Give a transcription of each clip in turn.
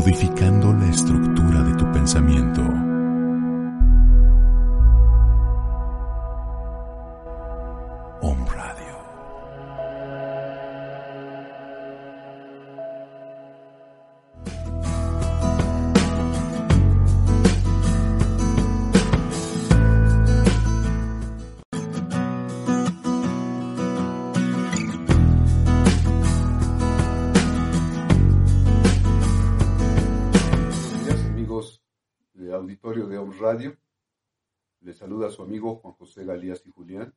modificando la estructura de tu pensamiento. Auditorio de Om Radio. Les saluda su amigo Juan José Galías y Julián.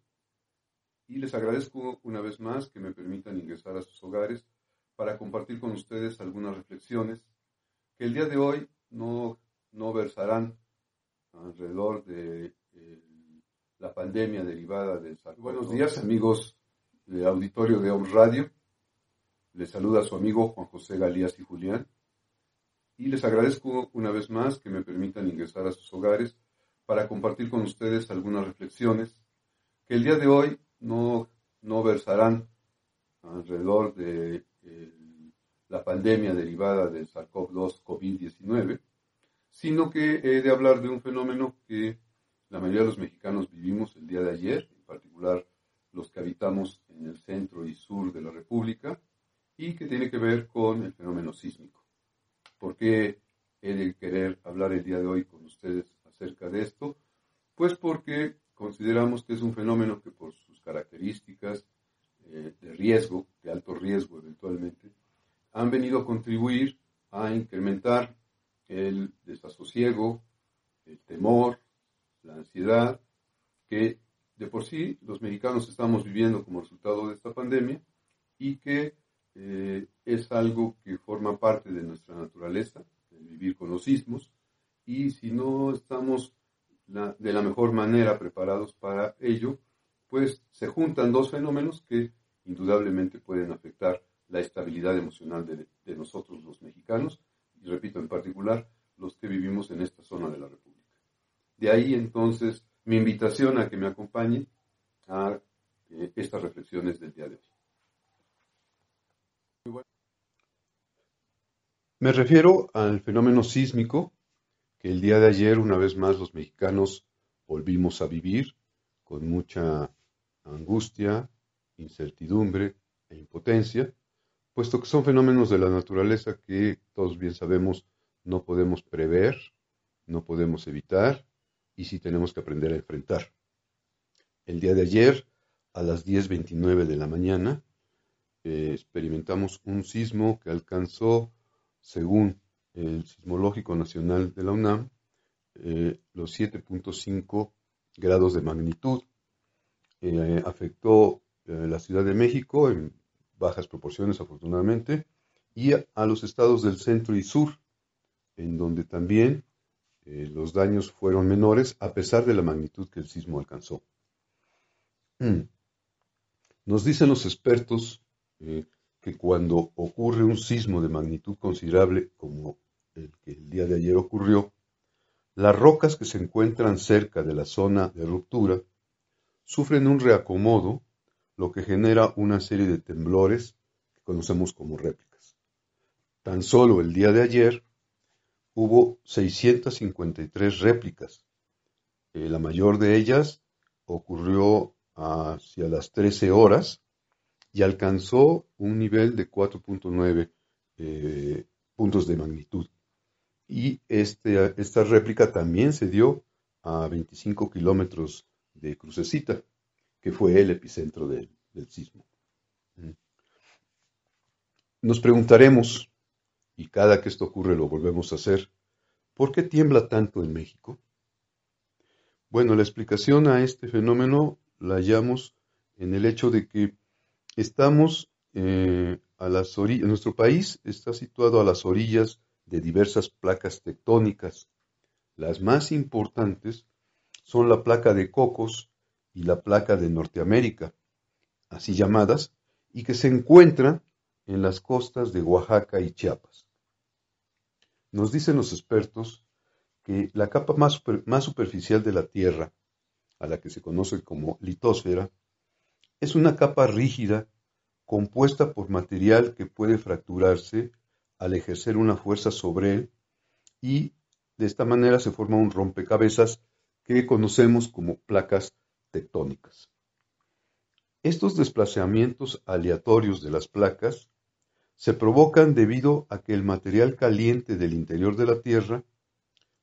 Y les agradezco una vez más que me permitan ingresar a sus hogares para compartir con ustedes algunas reflexiones que el día de hoy no, no versarán alrededor de eh, la pandemia derivada del SARS. Buenos días amigos de auditorio de Om Radio. Les saluda su amigo Juan José Galías y Julián. Y les agradezco una vez más que me permitan ingresar a sus hogares para compartir con ustedes algunas reflexiones que el día de hoy no, no versarán alrededor de eh, la pandemia derivada del SARS-CoV-2 COVID-19, sino que he de hablar de un fenómeno que la mayoría de los mexicanos vivimos el día de ayer, en particular los que habitamos en el centro y sur de la República, y que tiene que ver con el fenómeno sísmico. ¿Por qué de querer hablar el día de hoy con ustedes acerca de esto? Pues porque consideramos que es un fenómeno que por sus características eh, de riesgo, de alto riesgo eventualmente, han venido a contribuir a incrementar el desasosiego, el temor, la ansiedad, que de por sí los mexicanos estamos viviendo como resultado de esta pandemia y que eh, es algo que forma parte de nuestra naturaleza, el vivir con los sismos, y si no estamos de la mejor manera preparados para ello, pues se juntan dos fenómenos que indudablemente pueden afectar la estabilidad emocional de, de nosotros los mexicanos, y repito, en particular, los que vivimos en esta zona de la República. De ahí entonces mi invitación a que me acompañen a eh, estas reflexiones del día de hoy. Me refiero al fenómeno sísmico que el día de ayer, una vez más, los mexicanos volvimos a vivir con mucha angustia, incertidumbre e impotencia, puesto que son fenómenos de la naturaleza que todos bien sabemos no podemos prever, no podemos evitar y sí tenemos que aprender a enfrentar. El día de ayer, a las 10.29 de la mañana, eh, experimentamos un sismo que alcanzó, según el Sismológico Nacional de la UNAM eh, los 7.5 grados de magnitud. Eh, afectó eh, la Ciudad de México en bajas proporciones, afortunadamente, y a, los estados del centro y sur, en donde también los daños fueron menores a pesar de la magnitud que el sismo alcanzó. Nos dicen los expertos que cuando ocurre un sismo de magnitud considerable como el que el día de ayer ocurrió, las rocas que se encuentran cerca de la zona de ruptura sufren un reacomodo, lo que genera una serie de temblores que conocemos como réplicas. Tan solo el día de ayer hubo 653 réplicas. Eh, la mayor de ellas ocurrió hacia las 13 horas y alcanzó un nivel de 4.9 eh, puntos de magnitud y este, esta réplica también se dio a 25 kilómetros de Crucecita, que fue el epicentro del, sismo. Mm. Nos preguntaremos, y cada que esto ocurre lo volvemos a hacer, ¿por qué tiembla tanto en México? Bueno, la explicación a este fenómeno la hallamos en el hecho de que estamos eh, a las orillas, nuestro país está situado a las orillas de diversas placas tectónicas. Las más importantes son la placa de Cocos y la placa de Norteamérica, así llamadas, y que se encuentran en las costas de Oaxaca y Chiapas. Nos dicen los expertos que la capa más, más superficial de la Tierra, a la que se conoce como litósfera, es una capa rígida compuesta por material que puede fracturarse al ejercer una fuerza sobre él y de esta manera se forma un rompecabezas que conocemos como placas tectónicas. Estos desplazamientos aleatorios de las placas se provocan debido a que el material caliente del interior de la Tierra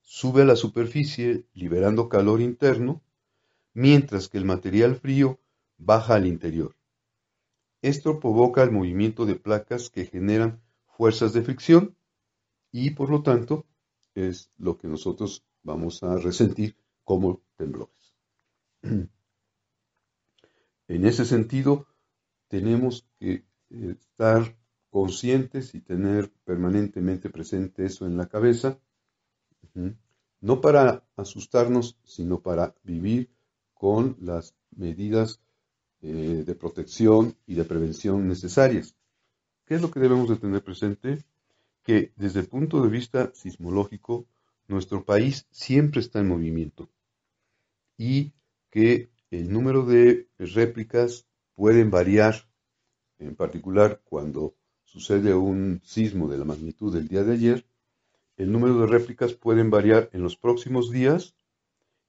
sube a la superficie liberando calor interno, mientras que el material frío baja al interior. Esto provoca el movimiento de placas que generan fuerzas de fricción y por lo tanto es lo que nosotros vamos a resentir como temblores. En ese sentido, tenemos que eh, estar conscientes y tener permanentemente presente eso en la cabeza, no para asustarnos, sino para vivir con las medidas eh, de protección y de prevención necesarias. ¿Qué es lo que debemos de tener presente? Que desde el punto de vista sismológico, nuestro país siempre está en movimiento y que el número de réplicas pueden variar, en particular cuando sucede un sismo de la magnitud del día de ayer, el número de réplicas pueden variar en los próximos días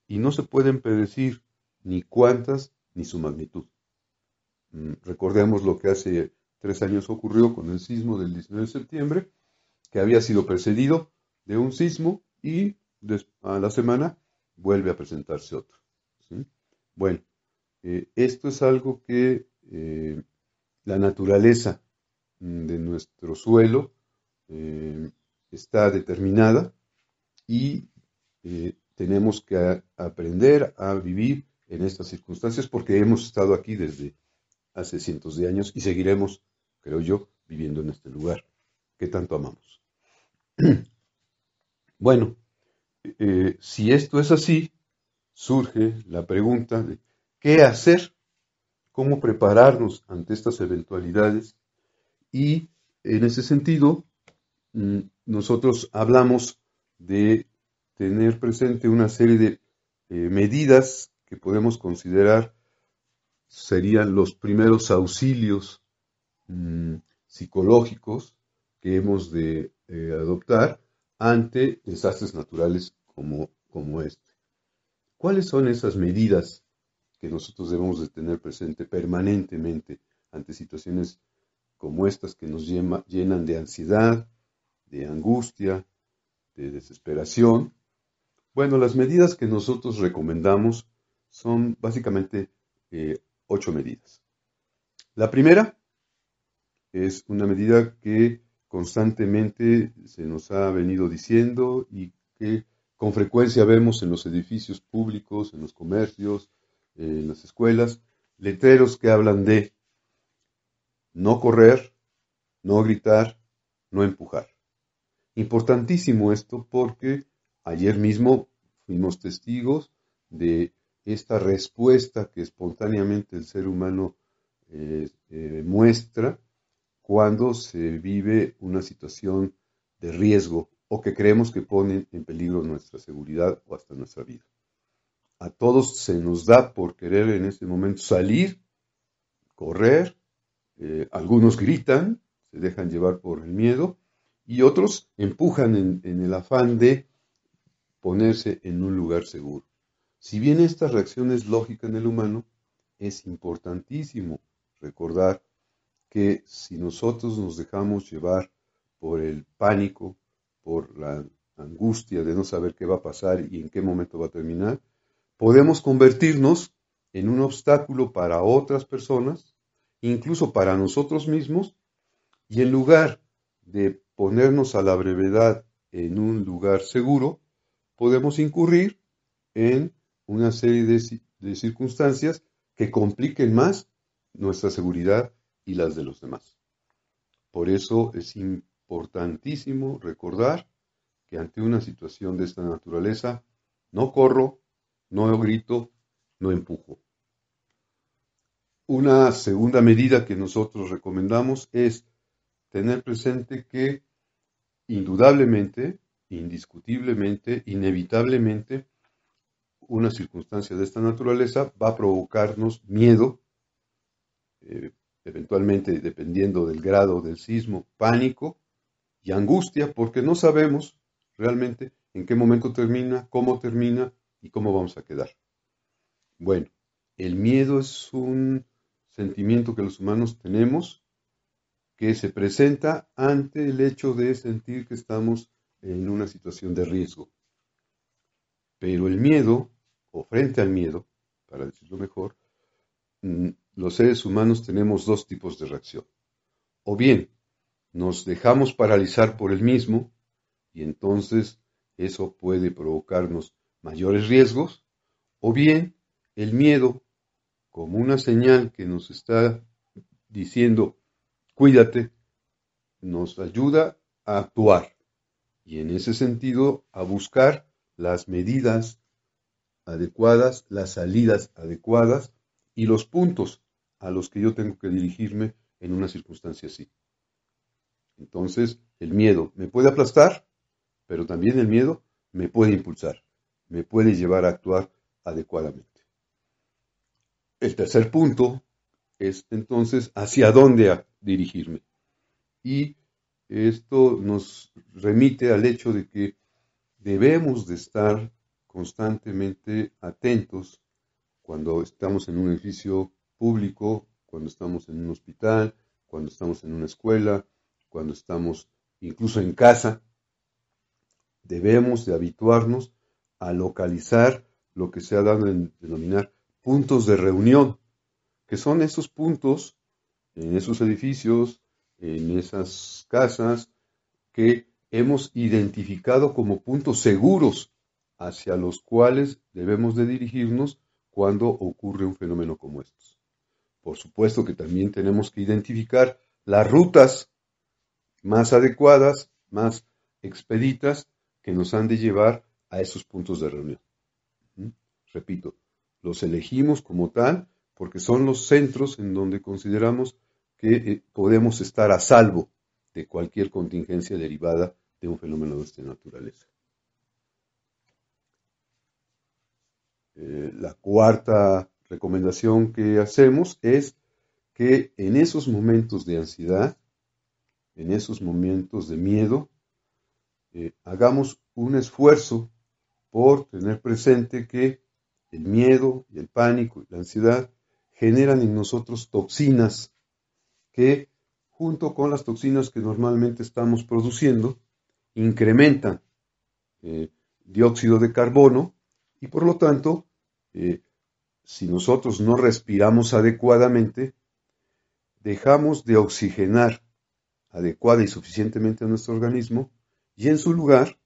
y no se pueden predecir ni cuántas ni su magnitud. Mm, recordemos lo que hace tres años ocurrió con el sismo del 19 de septiembre, que había sido precedido de un sismo y a la semana vuelve a presentarse otro. Bueno, eh, esto es algo que eh, la naturaleza mm, de nuestro suelo eh, está determinada y tenemos que aprender a vivir en estas circunstancias porque hemos estado aquí desde hace cientos de años y seguiremos creo yo, viviendo en este lugar que tanto amamos. bueno, eh, si esto es así, surge la pregunta de qué hacer, cómo prepararnos ante estas eventualidades y en ese sentido mm, nosotros hablamos de tener presente una serie de eh, medidas que podemos considerar serían los primeros auxilios Mm, psicológicos que hemos de eh, adoptar ante desastres naturales como, como este. ¿Cuáles son esas medidas que nosotros debemos de tener presente permanentemente ante situaciones como estas que nos llenan de ansiedad, de angustia, de desesperación? Bueno, las medidas que nosotros recomendamos son básicamente eh, ocho medidas. La primera es una medida que constantemente se nos ha venido diciendo y que con frecuencia vemos en los edificios públicos, en los comercios, en las escuelas, letreros que hablan de no correr, no gritar, no empujar. Importantísimo esto porque ayer mismo fuimos testigos de esta respuesta que espontáneamente el ser humano eh, eh, muestra cuando se vive una situación de riesgo o que creemos que pone en peligro nuestra seguridad o hasta nuestra vida. A todos se nos da por querer en ese momento salir, correr, eh, algunos gritan, se dejan llevar por el miedo y otros empujan en el afán de ponerse en un lugar seguro. Si bien esta reacción es lógica en el humano, es importantísimo recordar que si nosotros nos dejamos llevar por el pánico, por la angustia de no saber qué va a pasar y en qué momento va a terminar, podemos convertirnos en un obstáculo para otras personas, incluso para nosotros mismos, y en lugar de ponernos a la brevedad en un lugar seguro, podemos incurrir en una serie de, circunstancias que compliquen más nuestra seguridad y las de los demás. Por eso es importantísimo recordar que ante una situación de esta naturaleza, no corro, no grito, no empujo. Una segunda medida que nosotros recomendamos es tener presente que indudablemente, indiscutiblemente, inevitablemente, una circunstancia de esta naturaleza va a provocarnos miedo, eh, eventualmente dependiendo del grado del sismo, pánico y angustia, porque no sabemos realmente en qué momento termina, cómo termina y cómo vamos a quedar. Bueno, el miedo es un sentimiento que los humanos tenemos que se presenta ante el hecho de sentir que estamos en una situación de riesgo. Pero el miedo, o frente al miedo, para decirlo mejor, mm, los seres humanos tenemos dos tipos de reacción. O bien nos dejamos paralizar por el mismo y entonces eso puede provocarnos mayores riesgos, o bien el miedo como una señal que nos está diciendo cuídate, nos ayuda a actuar y en ese sentido a buscar las medidas adecuadas, las salidas adecuadas y los puntos a los que yo tengo que dirigirme en una circunstancia así. Entonces, el miedo me puede aplastar, pero también el miedo me puede impulsar, me puede llevar a actuar adecuadamente. El tercer punto es entonces hacia dónde dirigirme. Y esto nos remite al hecho de que debemos de estar constantemente atentos cuando estamos en un edificio público, cuando estamos en un hospital, cuando estamos en una escuela, cuando estamos incluso en casa, debemos de habituarnos a localizar lo que se ha dado en denominar puntos de reunión, que son esos puntos en esos edificios, en esas casas, que hemos identificado como puntos seguros hacia los cuales debemos de dirigirnos cuando ocurre un fenómeno como estos. Por supuesto que también tenemos que identificar las rutas más adecuadas, más expeditas, que nos han de llevar a esos puntos de reunión. ¿Mm? Repito, los elegimos como tal porque son los centros en donde consideramos que eh, podemos estar a salvo de cualquier contingencia derivada de un fenómeno de esta naturaleza. Eh, la cuarta recomendación que hacemos es que en esos momentos de ansiedad, en esos momentos de miedo, eh, hagamos un esfuerzo por tener presente que el miedo y el pánico y la ansiedad generan en nosotros toxinas que, junto con las toxinas que normalmente estamos produciendo, incrementan eh, dióxido de carbono y por lo tanto, eh, si nosotros no respiramos adecuadamente, dejamos de oxigenar adecuada y suficientemente a nuestro organismo y en su lugar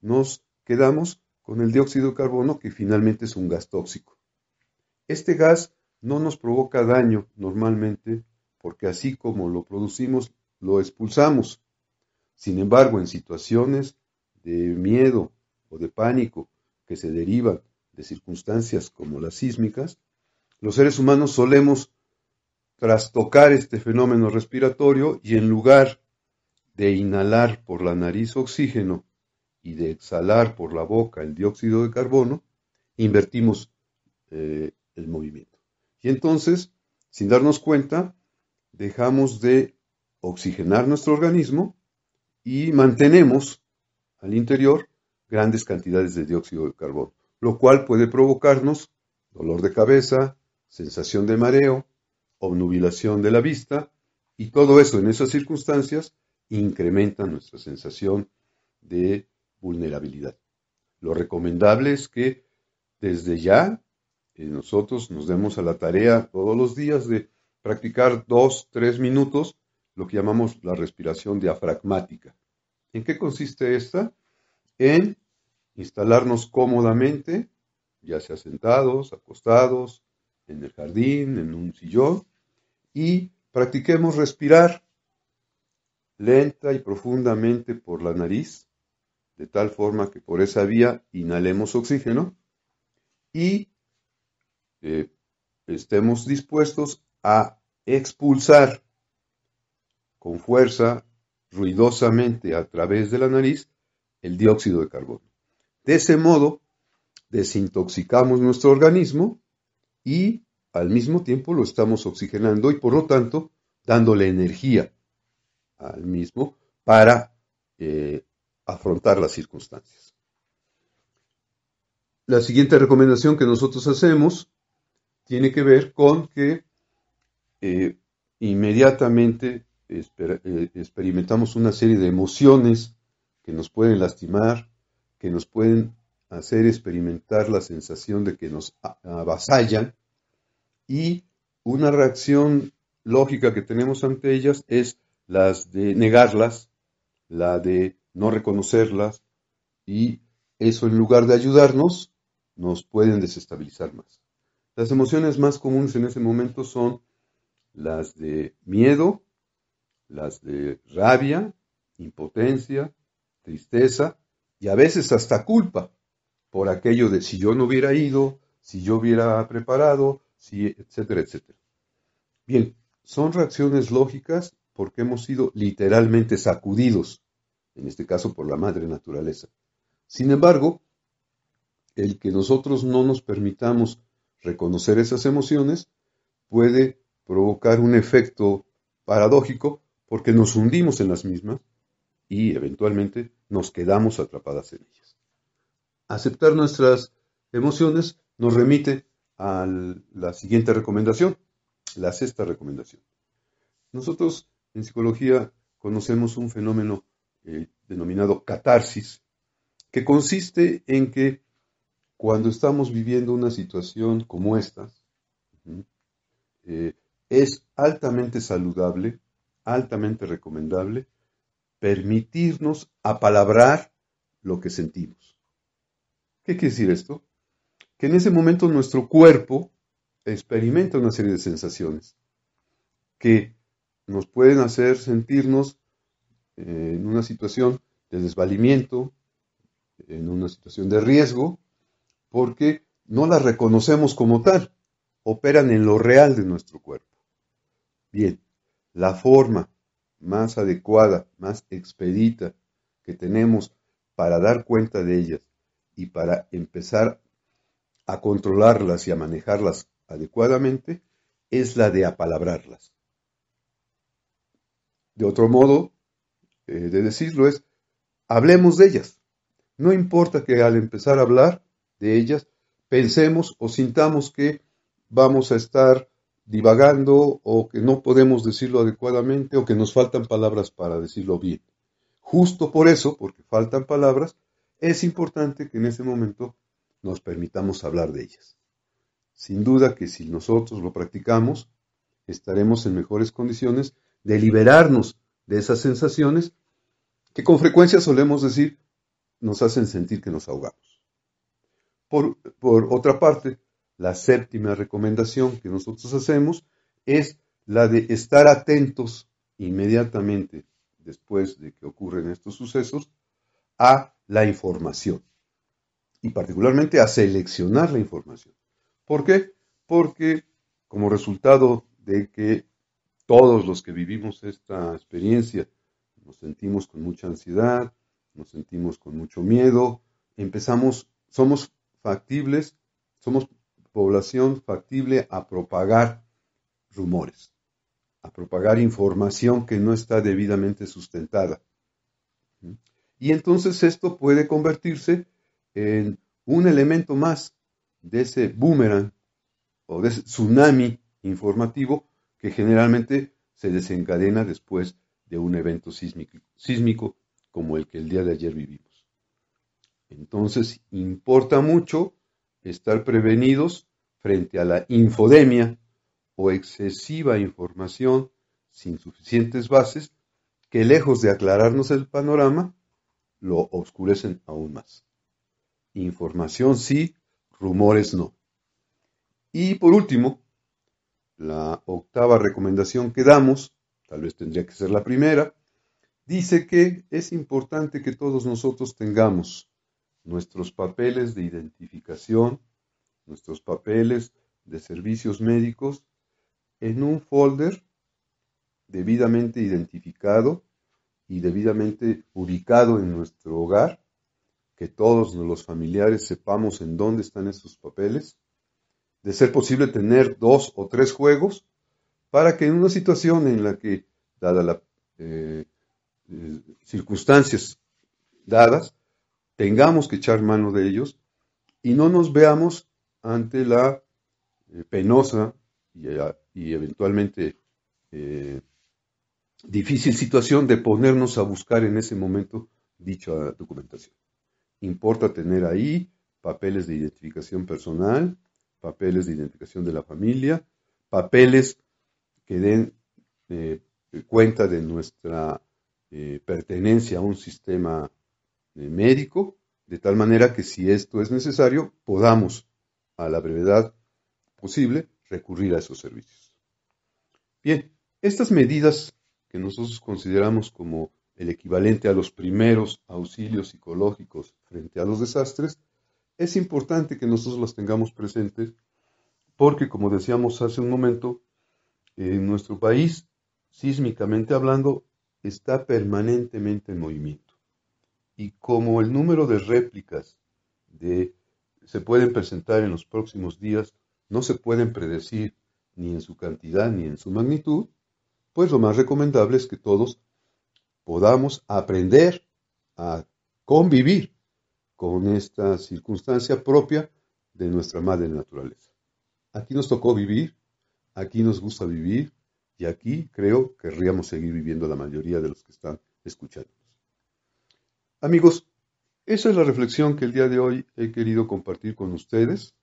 nos quedamos con el dióxido de carbono que finalmente es un gas tóxico. Este gas no nos provoca daño normalmente porque así como lo producimos, lo expulsamos. Sin embargo, en situaciones de miedo o de pánico que se derivan de circunstancias como las sísmicas, los seres humanos solemos trastocar este fenómeno respiratorio y en lugar de inhalar por la nariz oxígeno y de exhalar por la boca el dióxido de carbono, invertimos eh, el movimiento. Y entonces, sin darnos cuenta, dejamos de oxigenar nuestro organismo y mantenemos al interior grandes cantidades de dióxido de carbono, lo cual puede provocarnos dolor de cabeza, sensación de mareo, obnubilación de la vista, y todo eso en esas circunstancias incrementa nuestra sensación de vulnerabilidad. Lo recomendable es que desde ya eh, nosotros nos demos a la tarea todos los días de practicar dos, tres minutos lo que llamamos la respiración diafragmática. ¿En qué consiste esta? En instalarnos cómodamente, ya sea sentados, acostados, en el jardín, en un sillón, y practiquemos respirar lenta y profundamente por la nariz, de tal forma que por esa vía inhalemos oxígeno y eh, estemos dispuestos a expulsar con fuerza, ruidosamente a través de la nariz, el dióxido de carbono. De ese modo, desintoxicamos nuestro organismo y al mismo tiempo lo estamos oxigenando y por lo tanto dándole energía al mismo para eh, afrontar las circunstancias. La siguiente recomendación que nosotros hacemos tiene que ver con que eh, inmediatamente eh, experimentamos una serie de emociones que nos pueden lastimar, que nos pueden hacer experimentar la sensación de que nos avasallan y una reacción lógica que tenemos ante ellas es las de negarlas, la de no reconocerlas y eso en lugar de ayudarnos nos pueden desestabilizar más. Las emociones más comunes en ese momento son las de miedo, las de rabia, impotencia, tristeza y a veces hasta culpa por aquello de si yo no hubiera ido, si yo hubiera preparado, si, etcétera, etcétera. Bien, son reacciones lógicas porque hemos sido literalmente sacudidos, en este caso por la madre naturaleza. Sin embargo, el que nosotros no nos permitamos reconocer esas emociones puede provocar un efecto paradójico porque nos hundimos en las mismas y eventualmente nos quedamos atrapadas en ellas. Aceptar nuestras emociones nos remite a la siguiente recomendación, la sexta recomendación. Nosotros en psicología conocemos un fenómeno eh, denominado catarsis, que consiste en que cuando estamos viviendo una situación como esta, eh, es altamente saludable altamente recomendable permitirnos apalabrar lo que sentimos. ¿Qué quiere decir esto? Que en ese momento nuestro cuerpo experimenta una serie de sensaciones que nos pueden hacer sentirnos eh, en una situación de desvalimiento, en una situación de riesgo, porque no las reconocemos como tal, operan en lo real de nuestro cuerpo. Bien, la forma más adecuada, más expedita que tenemos para dar cuenta de ellas y para empezar a controlarlas y a manejarlas adecuadamente es la de apalabrarlas. De otro modo eh, de decirlo es, hablemos de ellas. No importa que al empezar a hablar de ellas pensemos o sintamos que vamos a estar divagando o que no podemos decirlo adecuadamente o que nos faltan palabras para decirlo bien. Justo por eso, porque faltan palabras, es importante que en ese momento nos permitamos hablar de ellas. Sin duda que si nosotros lo practicamos, estaremos en mejores condiciones de liberarnos de esas sensaciones que con frecuencia solemos decir nos hacen sentir que nos ahogamos. Por, por otra parte, la séptima recomendación que nosotros hacemos es la de estar atentos inmediatamente después de que ocurren estos sucesos a la información y particularmente a seleccionar la información. ¿Por qué? Porque como resultado de que todos los que vivimos esta experiencia nos sentimos con mucha ansiedad, nos sentimos con mucho miedo, empezamos, somos factibles, somos población factible a propagar rumores, a propagar información que no está debidamente sustentada. Y entonces esto puede convertirse en un elemento más de ese boomerang o de ese tsunami informativo que generalmente se desencadena después de un evento sísmico, sísmico como el que el día de ayer vivimos. Entonces, importa mucho estar prevenidos frente a la infodemia o excesiva información sin suficientes bases que lejos de aclararnos el panorama, lo oscurecen aún más. Información sí, rumores no. Y por último, la octava recomendación que damos, tal vez tendría que ser la primera, dice que es importante que todos nosotros tengamos nuestros papeles de identificación, nuestros papeles de servicios médicos en un folder debidamente identificado y debidamente ubicado en nuestro hogar, que todos los familiares sepamos en dónde están esos papeles, de ser posible tener dos o tres juegos para que en una situación en la que, dada las eh, eh, circunstancias dadas, tengamos que echar mano de ellos y no nos veamos ante la eh, penosa y, eventualmente difícil situación de ponernos a buscar en ese momento dicha documentación. Importa tener ahí papeles de identificación personal, papeles de identificación de la familia, papeles que den eh, cuenta de nuestra eh, pertenencia a un sistema eh, médico, de tal manera que si esto es necesario, podamos a la brevedad posible recurrir a esos servicios. Bien, estas medidas que nosotros consideramos como el equivalente a los primeros auxilios psicológicos frente a los desastres, es importante que nosotros las tengamos presentes porque, como decíamos hace un momento, en nuestro país, sísmicamente hablando, está permanentemente en movimiento. Y como el número de réplicas de, se pueden presentar en los próximos días no se pueden predecir ni en su cantidad ni en su magnitud, pues lo más recomendable es que todos podamos aprender a convivir con esta circunstancia propia de nuestra madre naturaleza. Aquí nos tocó vivir, aquí nos gusta vivir y aquí creo que querríamos seguir viviendo la mayoría de los que están escuchándonos. Amigos, esa es la reflexión que el día de hoy he querido compartir con ustedes.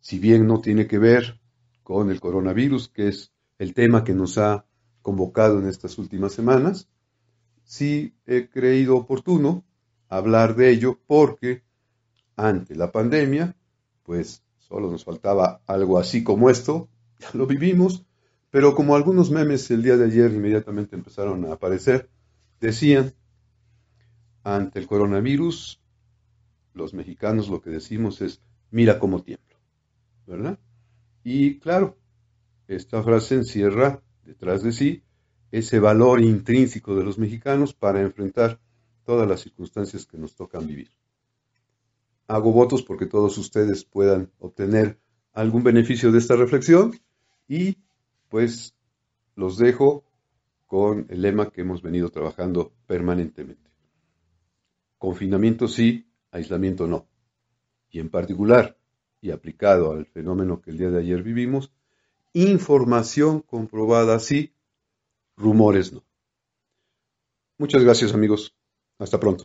Si bien no tiene que ver con el coronavirus, que es el tema que nos ha convocado en estas últimas semanas, sí he creído oportuno hablar de ello porque ante la pandemia, pues solo nos faltaba algo así como esto, ya lo vivimos, pero como algunos memes el día de ayer inmediatamente empezaron a aparecer, decían, ante el coronavirus, los mexicanos lo que decimos es, mira cómo tiemblo, ¿verdad? Y claro, esta frase encierra detrás de sí ese valor intrínseco de los mexicanos para enfrentar todas las circunstancias que nos tocan vivir. Hago votos porque todos ustedes puedan obtener algún beneficio de esta reflexión y pues los dejo con el lema que hemos venido trabajando permanentemente. Confinamiento sí, aislamiento no. Y en particular, y aplicado al fenómeno que el día de ayer vivimos, información comprobada sí, rumores no. Muchas gracias amigos. Hasta pronto.